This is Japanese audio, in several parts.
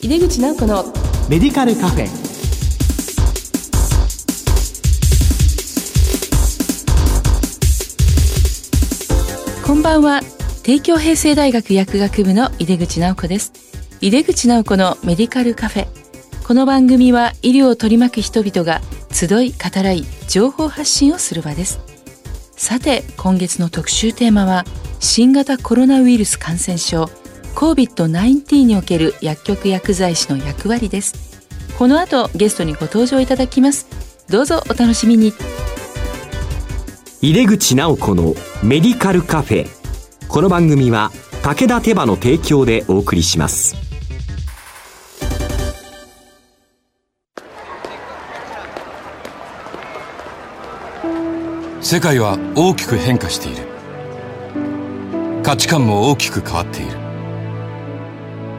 井出口直子のメディカルカフェ。こんばんは。帝京平成大学薬学部の井出口直子です。井出口直子のメディカルカフェ。この番組は医療を取り巻く人々が集い語らい情報発信をする場です。さて今月の特集テーマは新型コロナウイルス感染症 COVID-19 における薬局薬剤師の役割です。この後ゲストにご登場いただきます。どうぞお楽しみに。入れ口直子のメディカルカフェ。この番組は武田手羽の提供でお送りします。世界は大きく変化している。価値観も大きく変わっている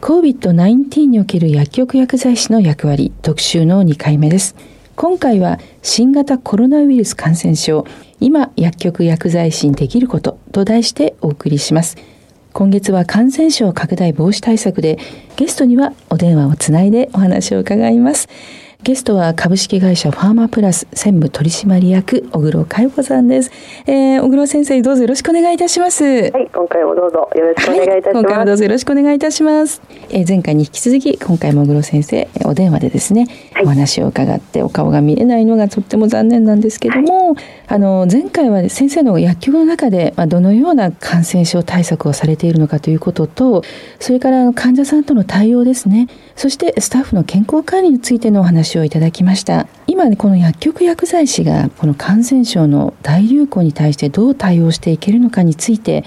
COVID-19 における薬局薬剤師の役割特集の2回目です。今回は新型コロナウイルス感染症今薬局薬剤師にできることと題してお送りします。今月は感染症拡大防止対策でゲストにはお電話をつないでお話を伺います。ゲストは株式会社ファーマプラス専務取締役小黒佳代子さんです、えー、小黒先生どうぞよろしくお願いいたします。はい今回もどうぞよろしくお願いいたします、はい、今回もどうぞよろしくお願いいたします、えー、前回に引き続き今回も小黒先生お電話でですね、はい、お話を伺ってお顔が見えないのがとっても残念なんですけども、はい、あの前回は先生の薬局の中でまあどのような感染症対策をされているのかということとそれから患者さんとの対応ですね。そしてスタッフの健康管理についてのお話をいただきました。今ねこの薬局薬剤師がこの感染症の大流行に対してどう対応していけるのかについて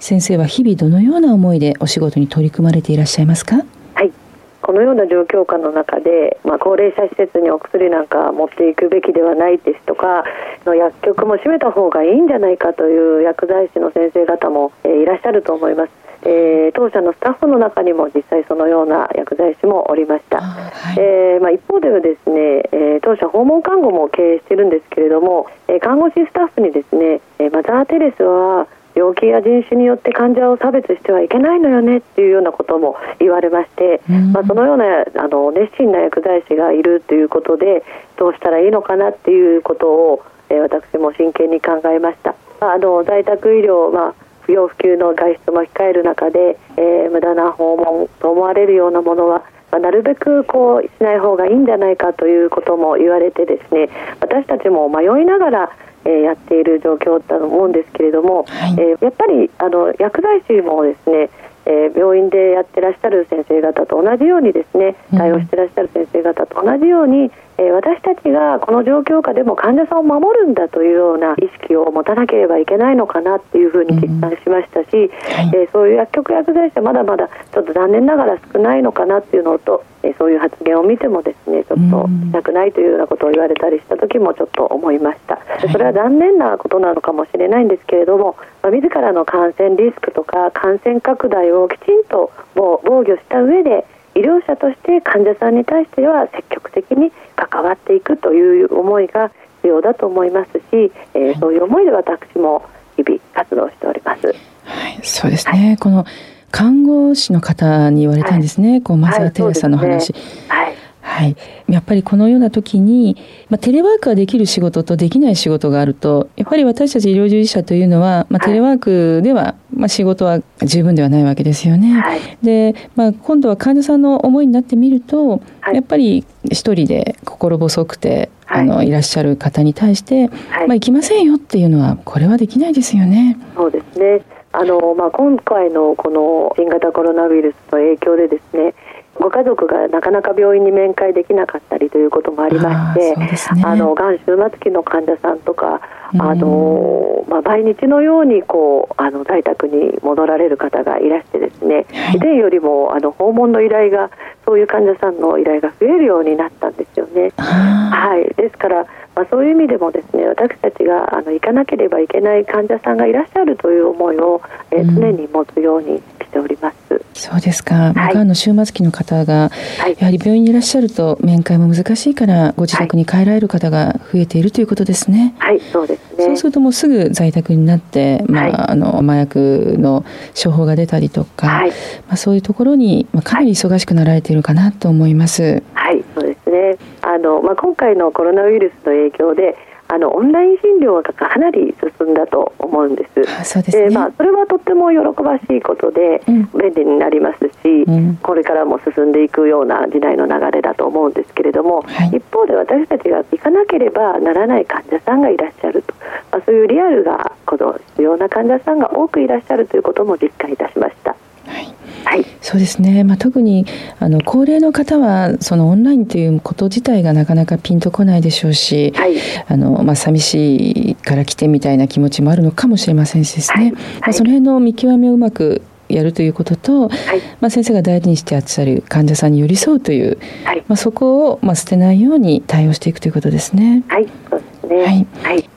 先生は日々どのような思いでお仕事に取り組まれていらっしゃいますか？はいこのような状況下の中で、まあ、高齢者施設にお薬なんか持っていくべきではないですとかの薬局も閉めた方がいいんじゃないかという薬剤師の先生方も、えー、いらっしゃると思います。えー、当社のスタッフの中にも実際そのような薬剤師もおりました、はい、えー、まあ、一方ではですね、えー、当社訪問看護も経営しているんですけれども、え看護師スタッフにですね、えマザー・テレスは病気や人種によって患者を差別してはいけないのよねっていうようなことも言われまして、まあ、そのようなあの熱心な薬剤師がいるということでどうしたらいいのかなっていうことを、え私も真剣に考えました。あの在宅医療、まあ不要不急の外出も控える中で、えー、無駄な訪問と思われるようなものはまあ、なるべくこうしない方がいいんじゃないかということも言われてですね私たちも迷いながら、えー、やっている状況だと思うんですけれども、はい、えー、やっぱりあの薬剤師もですねえー、病院でやってらっしゃる先生方と同じようにですね対応してらっしゃる先生方と同じように、えー、私たちがこの状況下でも患者さんを守るんだというような意識を持たなければいけないのかなっていうふうに実感しましたし、うん、えー、そういう薬局薬剤師はまだまだちょっと残念ながら少ないのかなっていうのと、えそういう発言を見てもですねちょっとしたくないというようなことを言われたりした時もちょっと思いました。それは残念なことなのかもしれないんですけれども、まあ、自らの感染リスクとか感染拡大をきちんと防御した上で医療者として患者さんに対しては積極的に関わっていくという思いが必要だと思いますし、えー、そういう思いで私も日々活動しております。はい、そうですね、はい、この看護師の方に言われたんですね、はい、こうマザー・テレサの話。はい。はい、やっぱりこのような時に、まあ、テレワークができる仕事とできない仕事があるとやっぱり私たち医療従事者というのは、まあ、テレワークでは、まあ、仕事は十分ではないわけですよね。はい、で、まあ、今度は患者さんの思いになってみると、はい、やっぱり一人で心細くてあのいらっしゃる方に対して、まあ、行きませんよっていうのはこれはできないですよね。そうですねあの、まあ、今回のこの新型コロナウイルスの影響でですねご家族がなかなか病院に面会できなかったりということもありましてあ、ね、のがん終末期の患者さんとかあの、まあ、毎日のようにこうあの在宅に戻られる方がいらしてですね、はい、以前よりもあの訪問の依頼がそういう患者さんの依頼が増えるようになったんですよね。はい、ですから、まあ、そういう意味でもですね私たちがあの行かなければいけない患者さんがいらっしゃるという思いを、えー、常に持つようにしております。そうですか。はい、がんの終末期の方が、はい、やはり病院にいらっしゃると面会も難しいからご自宅に帰られる方が増えているということですね。はい、そうですするともうすぐ在宅になって、まあ、あの麻薬の処方が出たりとか、まあそういうところにまあかなり忙しくなられているかなと思います。はい、そうですね。あのまあ今回のコロナウイルスの影響であのオンライン診療がかなり進んだと思うんです。そうですね、まあ、それはとっても喜ばしいことで、便利になりますし、うん、これからも進んでいくような時代の流れだと思うんですけれども、はい、一方で私たちが行かなければならない患者さんがいらっしゃると、まあ、そういうリアルがこの必要な患者さんが多くいらっしゃるということも実感いたしました。はい、そうですね、まあ、特にあの高齢の方はそのオンラインということ自体がなかなかピンとこないでしょうし、はい、あのまあ、寂しいから来てみたいな気持ちもあるのかもしれませんしですね、はい、まあ、その辺の見極めをうまくやるということと、はい、まあ、先生が大事にしてらっしゃる患者さんに寄り添うという、はい、まあ、そこをまあ捨てないように対応していくということですね。はい、そうですね。はい、はい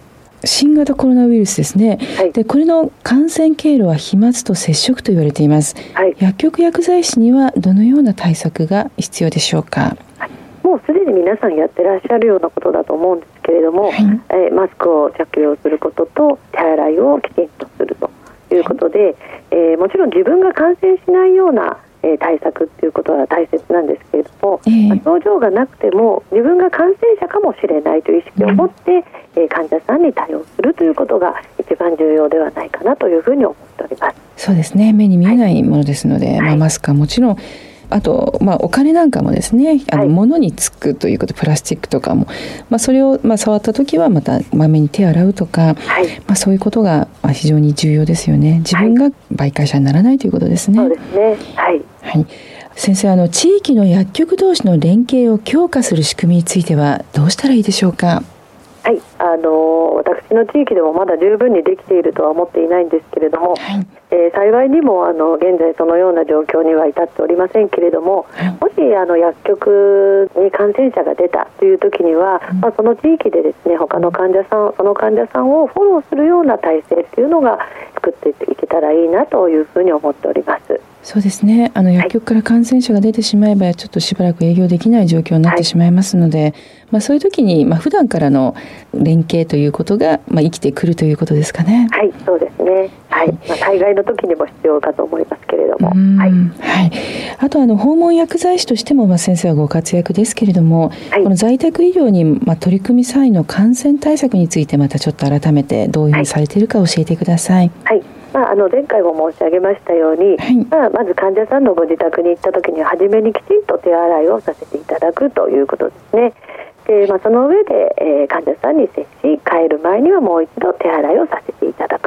新型コロナウイルスですね、はい、でこれの感染経路は飛沫と接触と言われています、はい、薬局薬剤師にはどのような対策が必要でしょうか、はい、もうすでに皆さんやってらっしゃるようなことだと思うんですけれども、はい、えー、マスクを着用することと手洗いをきちんとするということで、えー、もちろん自分が感染しないようなえ対策っていうことは大切なんですけれども、えー、症状がなくても自分が感染者かもしれないという意識を持って、え患者さんに対応するということが一番重要ではないかなというふうに思っております。そうですね。目に見えないものですので、はい、まあ、マスクはもちろんあと、まあ、お金なんかもですねあの、物につくということプラスチックとかも、まあ、それを、まあ、触った時はまたまめに手洗うとか、はい、まあ、そういうことが非常に重要ですよね。自分が媒介者にならないということですね。そうですね。はい、はい。先生あの地域の薬局同士の連携を強化する仕組みについてはどうしたらいいでしょうか？はい、あの私の地域でもまだ十分にできているとは思っていないんですけれども、はい、えー、幸いにもあの現在そのような状況には至っておりませんけれども、はい、もしあの薬局に感染者が出たという時には、うん、まあ、その地域でですね他の患者さんその患者さんをフォローするような体制っていうのが作っていけたらいいなというふうに思っております。そうですね。あの薬局から感染者が出てしまえば、ちょっとしばらく営業できない状況になってしまいますので、はい、まあ、そういう時に、まあ普段からの連携ということが、まあ、生きてくるということですかね。はいそうですねはい、まあ、災害の時にも必要かと思いますけれども、はい、はい、あとあの訪問薬剤師としても、まあ、先生はご活躍ですけれども、はい、この在宅医療に、まあ、取り組み際の感染対策についてまたちょっと改めてどういうふうにされているか教えてください。はい。まあ、あの前回も申し上げましたように、はい、まあ、まず患者さんのご自宅に行った時には初めにきちんと手洗いをさせていただくということですね。でまあ、その上で、えー、患者さんに接し帰る前にはもう一度手洗いをさせていただ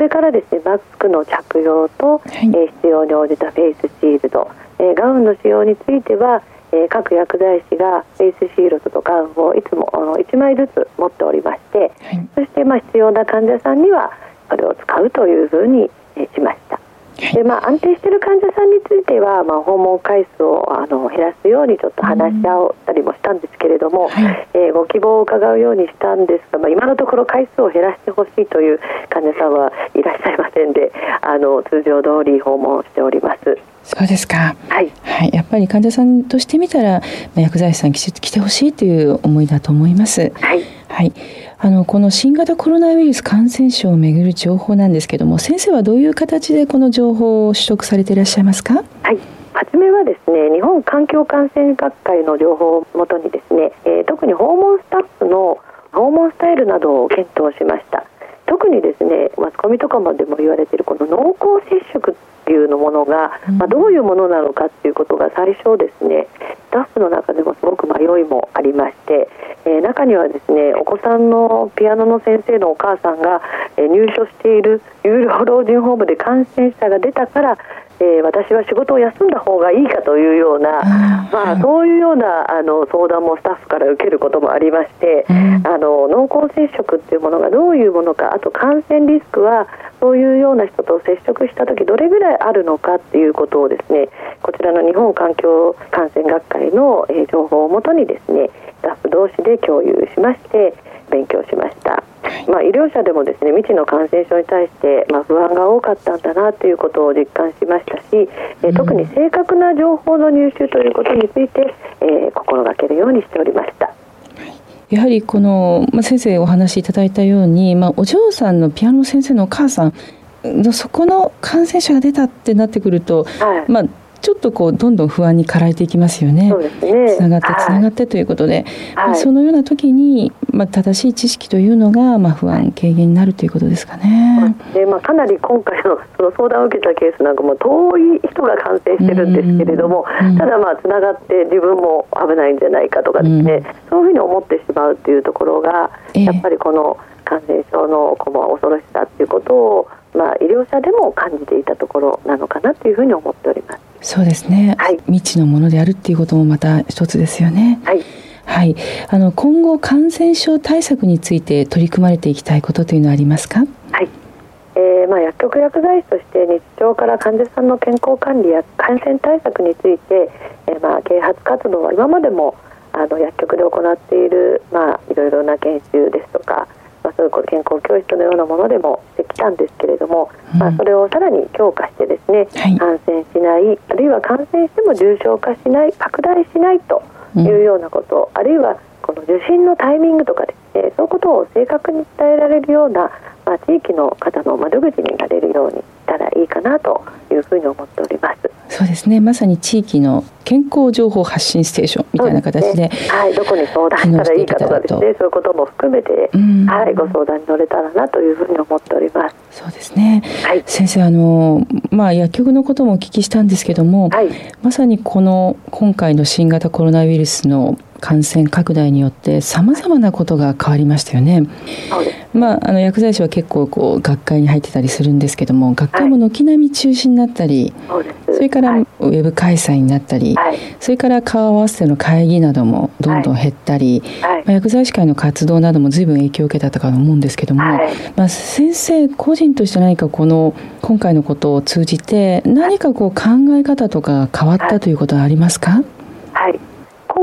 れからですねマスクの着用と、はい、えー、必要に応じたフェイスシールド、えー、ガウンの使用については、え各薬剤師がフェイスシールドとガウンをいつもあの1枚ずつ持っておりまして、はい、そしてまあ必要な患者さんにはそれを使うというふうにしました。でまあ、安定している患者さんについては、まあ、訪問回数をあの減らすようにちょっと話し合ったりもしたんですけれども、はい、えー、ご希望を伺うようにしたんですが、まあ、今のところ回数を減らしてほしいという患者さんはいらっしゃいませんであの通常通り訪問しております。そうですか、はい、はい、やっぱり患者さんとしてみたら、まあ、薬剤師さんき来てほしいという思いだと思います。はい、はい、あのこの新型コロナウイルス感染症をめぐる情報なんですけども先生はどういう形でこの情報を取得されていらっしゃいますか？はい。初めはですね日本環境感染学会の情報をもとにですね、えー、特に訪問スタッフの訪問スタイルなどを検討しました。特にですねマスコミとかまでも言われているこの濃厚接触っていうのものが、まあ、どういうものなのかっていうことが最初ですねスタッフの中でもすごく迷いもありまして、えー、中にはですねお子さんのピアノの先生のお母さんが、えー、入所している有料老人ホームで感染者が出たからえー、私は仕事を休んだ方がいいかというような、まあ、そういうようなあの相談もスタッフから受けることもありまして、あの濃厚接触っていうものがどういうものかあと感染リスクはそういうような人と接触した時どれぐらいあるのかっていうことをですねこちらの日本環境感染学会の、え情報をもとにですねスタッフ同士で共有しまして勉強しました。まあ、医療者でもですね未知の感染症に対して、まあ、不安が多かったんだなということを実感しましたし、え特に正確な情報の入手ということについて、えー、心がけるようにしておりました。やはりこの、まあ、先生お話しいただいたように、まあ、お嬢さんのピアノ先生のお母さんそこの感染者が出たってなってくると、はい、まあ、ちょっとこうどんどん不安に駆られていきますよね。つな、ね、がってつながってということで、はい、そのような時に、まあ、正しい知識というのが、まあ、不安軽減になるということですかね。でまあ、かなり今回のその相談を受けたケースなんかも遠い人が感染してるんですけれども、ただまあつながって自分も危ないんじゃないかとかですね、そういうふうに思ってしまうっていうところが、やっぱりこの感染症のこの恐ろしさっていうことをまあ、医療者でも感じていたところなのかなというふうに思っております。そうですね、はい、未知のものであるっていうこともまた一つですよね。はいはい、あの今後感染症対策について取り組まれていきたいことというのはありますか？はい。えー、まあ薬局薬剤師として日常から患者さんの健康管理や感染対策について、えー、まあ啓発活動は今までもあの薬局で行っているまあいろいろな研修ですとか、まあそういう健康教室のようなものでもしてきたんですけれども、うん、まあそれをさらに強化してですね、はい、感染しないあるいは感染しても重症化しない拡大しないというようなこと、うん、あるいはこの受診のタイミングとかですねそういうことを正確に伝えられるような、まあ、地域の方の窓口になれるようにしたらいいかなというふうに思っております。そうですね。まさに地域の健康情報発信ステーションみたいな形で、ね、はい、どこに相談したらいいかとかですねそういうことも含めて、はい、ご相談に乗れたらなというふうに思っております。そうですね、はい、先生あの、まあ、薬局のこともお聞きしたんですけども、はい、まさにこの今回の新型コロナウイルスの感染拡大によってさまざまなことが変わりましたよね。まあ、あの薬剤師は結構こう学会に入ってたりするんですけども学会も軒並み中止になったり、はい、それからウェブ開催になったり、はい、それから顔合わせの会議などもどんどん減ったり、はい、まあ、薬剤師会の活動なども随分影響を受けたとか思うんですけども、まあ、先生個人として何かこの今回のことを通じて何かこう考え方とか変わったということはありますか、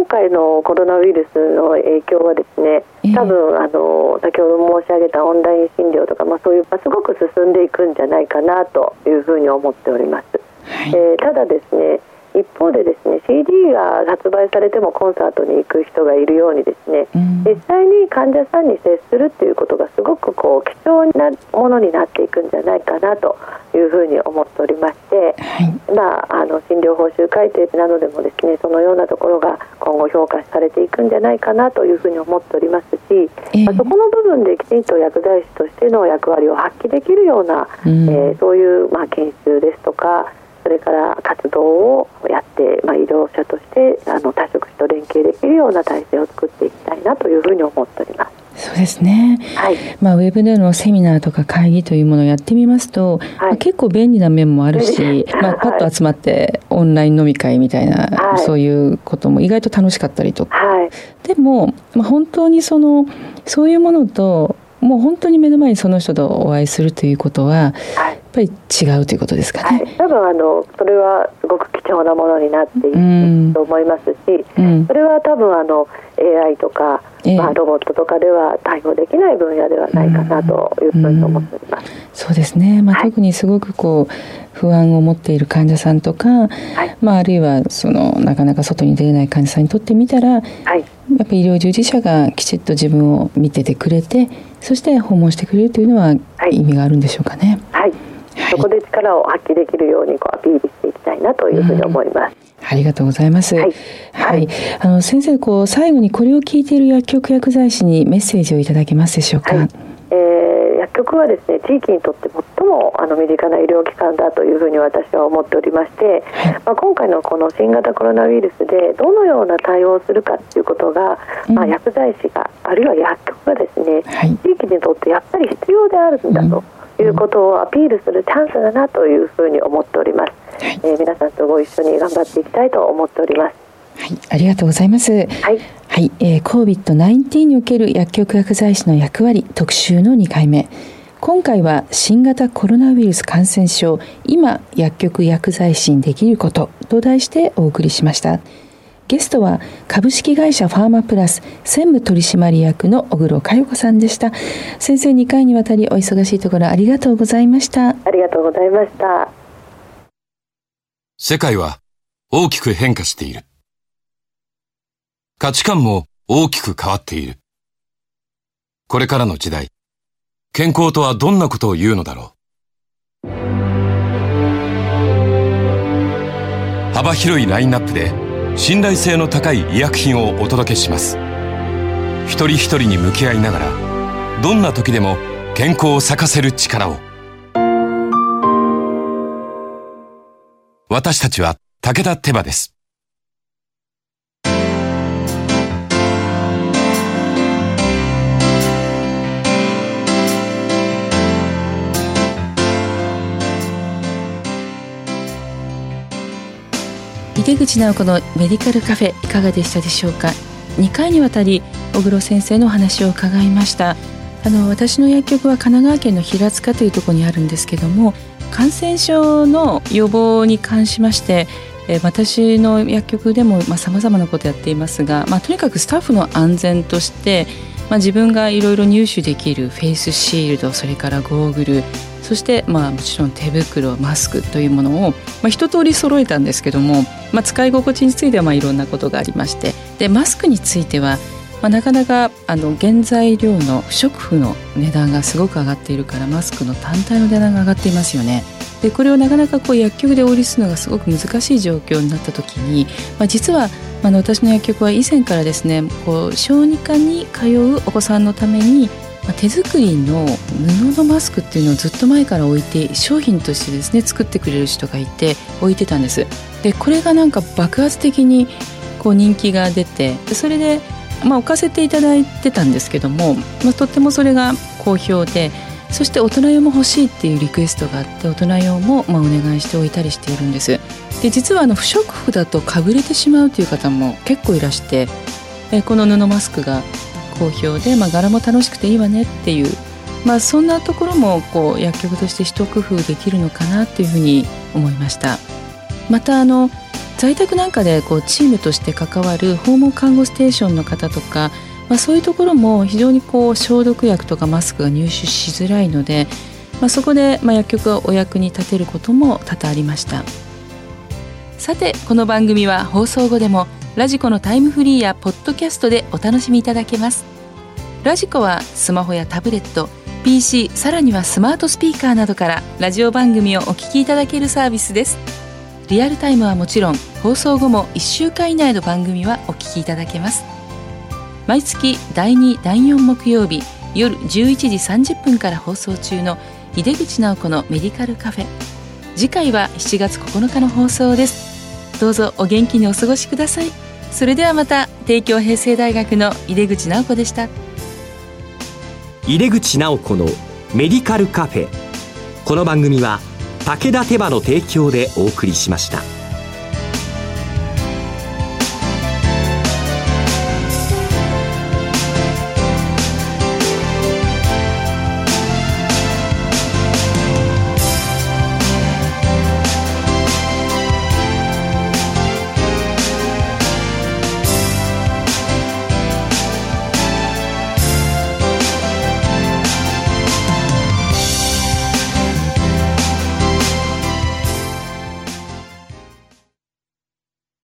回のコロナウイルスの影響はですね多分あの先ほど申し上げたオンライン診療とか、まあ、そういう、すごく進んでいくんじゃないかなというふうに思っております。はい、えー、ただですね一方でですね CD が発売されてもコンサートに行く人がいるようにですね、うん、実際に患者さんに接するっていうことがすごくこう貴重なものになっていくんじゃないかなというふうに思っておりまして、はい、まあ、あの診療報酬改定などでもですねそのようなところが今後評価されていくんじゃないかなというふうに思っておりますし、えー、まあ、そこの部分できちんと薬剤師としての役割を発揮できるような、うん、えー、そういう、まあ、研修ですとかそれから活動をやって、まあ、医療者としてあの多職種と連携できるような体制を作っていきたいなというふうに思っております。そうですね、はい。まあ、ウェブでのセミナーとか会議というものをやってみますと、はい、まあ、結構便利な面もあるし、まあ、パッと集まってオンライン飲み会みたいな、はい、そういうことも意外と楽しかったりとか、はい、でも、まあ、本当にそのそういうものともう本当に目の前にその人とお会いするということは、ぱり違うということですかね。はい、多分あのそれはすごく貴重なものになっていると思いますし、うん、それは多分あの AI とか、まあ、ロボットとかでは対応できない分野ではないかなというふうに思っております。そうですね、まあ、特にすごくこう不安を持っている患者さんとか、はい、まあ、あるいはそのなかなか外に出れない患者さんにとってみたら、はい、やっぱり医療従事者がきちっと自分を見ててくれてそして訪問してくれるというのは意味があるんでしょうかね。はい、はい、そこで力を発揮できるようにこうアピールしていきたいなというふうに思います。うんありがとうございます。はい。はい、あの先生こう最後にこれを聞いている薬局薬剤師にメッセージをいただけますでしょうか？はい、えー、薬局はですね地域にとって最もあの身近な医療機関だというふうに私は思っておりまして、はい、まあ今回のこの新型コロナウイルスでどのような対応をするかということが、うん、まあ薬剤師があるいは薬局がですね、はい、地域にとってやっぱり必要であるんだと。うんいうことをアピールするチャンスだなというふうに思っております。はい、えー、皆さんとご一緒に頑張っていきたいと思っております。はい、ありがとうございます。はい、はい、えー、COVID-19 における薬局薬剤師の役割特集の2回目。今回は新型コロナウイルス感染症今薬局薬剤師にできることと題してお送りしましたゲストは株式会社ファーマプラス専務取締役の小黒佳代子さんでした。先生2回にわたりお忙しいところありがとうございました。ありがとうございました。世界は大きく変化している。価値観も大きく変わっている。これからの時代健康とはどんなことを言うのだろう。幅広いラインナップで信頼性の高い医薬品をお届けします。一人一人に向き合いながらどんな時でも健康を咲かせる力を。私たちは武田手羽です。出口直子のメディカルカフェいかがでしたでしょうか？2回にわたり小黒先生のお話を伺いました。あの私の薬局は神奈川県の平塚というところにあるんですけども感染症の予防に関しましてえ私の薬局でもさまざ、まなことやっていますが、まあ、とにかくスタッフの安全として、まあ、自分がいろいろ入手できるフェイスシールドそれからゴーグルそして、まあ、もちろん手袋マスクというものを、まあ、一通り揃えたんですけども、まあ、使い心地についてはまあいろんなことがありましてでマスクについては、まあ、なかなかあの原材料の不織布の値段がすごく上がっているからマスクの単体の値段が上がっていますよね。でこれをなかなかこう薬局でお売りするのがすごく難しい状況になった時に、まあ、実はあの私の薬局は以前からですねこう小児科に通うお子さんのためにま、手作りの布のマスクっていうのをずっと前から置いて商品としてですね作ってくれる人がいて置いてたんです。でこれがなんか爆発的にこう人気が出てそれで、まあ、置かせていただいてたんですけども、まあ、とってもそれが好評でそして大人用も欲しいっていうリクエストがあって大人用もまあお願いしておいたりしているんです。で実はあの不織布だとかぶれてしまうという方も結構いらしてえこの布マスクが好評で、まあ、柄も楽しくていいわねっていう、まあ、そんなところもこう薬局として一工夫できるのかなというふうに思いました。またあの在宅なんかでこうチームとして関わる訪問看護ステーションの方とか、まあ、そういうところも非常にこう消毒薬とかマスクが入手しづらいので、まあ、そこでまあ薬局がお役に立てることも多々ありました。さてこの番組は放送後でもラジコのタイムフリーやポッドキャストでお楽しみいただけます。ラジコはスマホやタブレット PC さらにはスマートスピーカーなどからラジオ番組をお聞きいただけるサービスです。リアルタイムはもちろん放送後も1週間以内の番組はお聞きいただけます。毎月第2第4木曜日夜11時30分から放送中の井出口直子のメディカルカフェ。次回は7月9日の放送です。どうぞお元気にお過ごしください。それではまた帝京平成大学の井出口直子でした井出口直子のメディカルカフェこの番組は武田手羽の提供でお送りしました。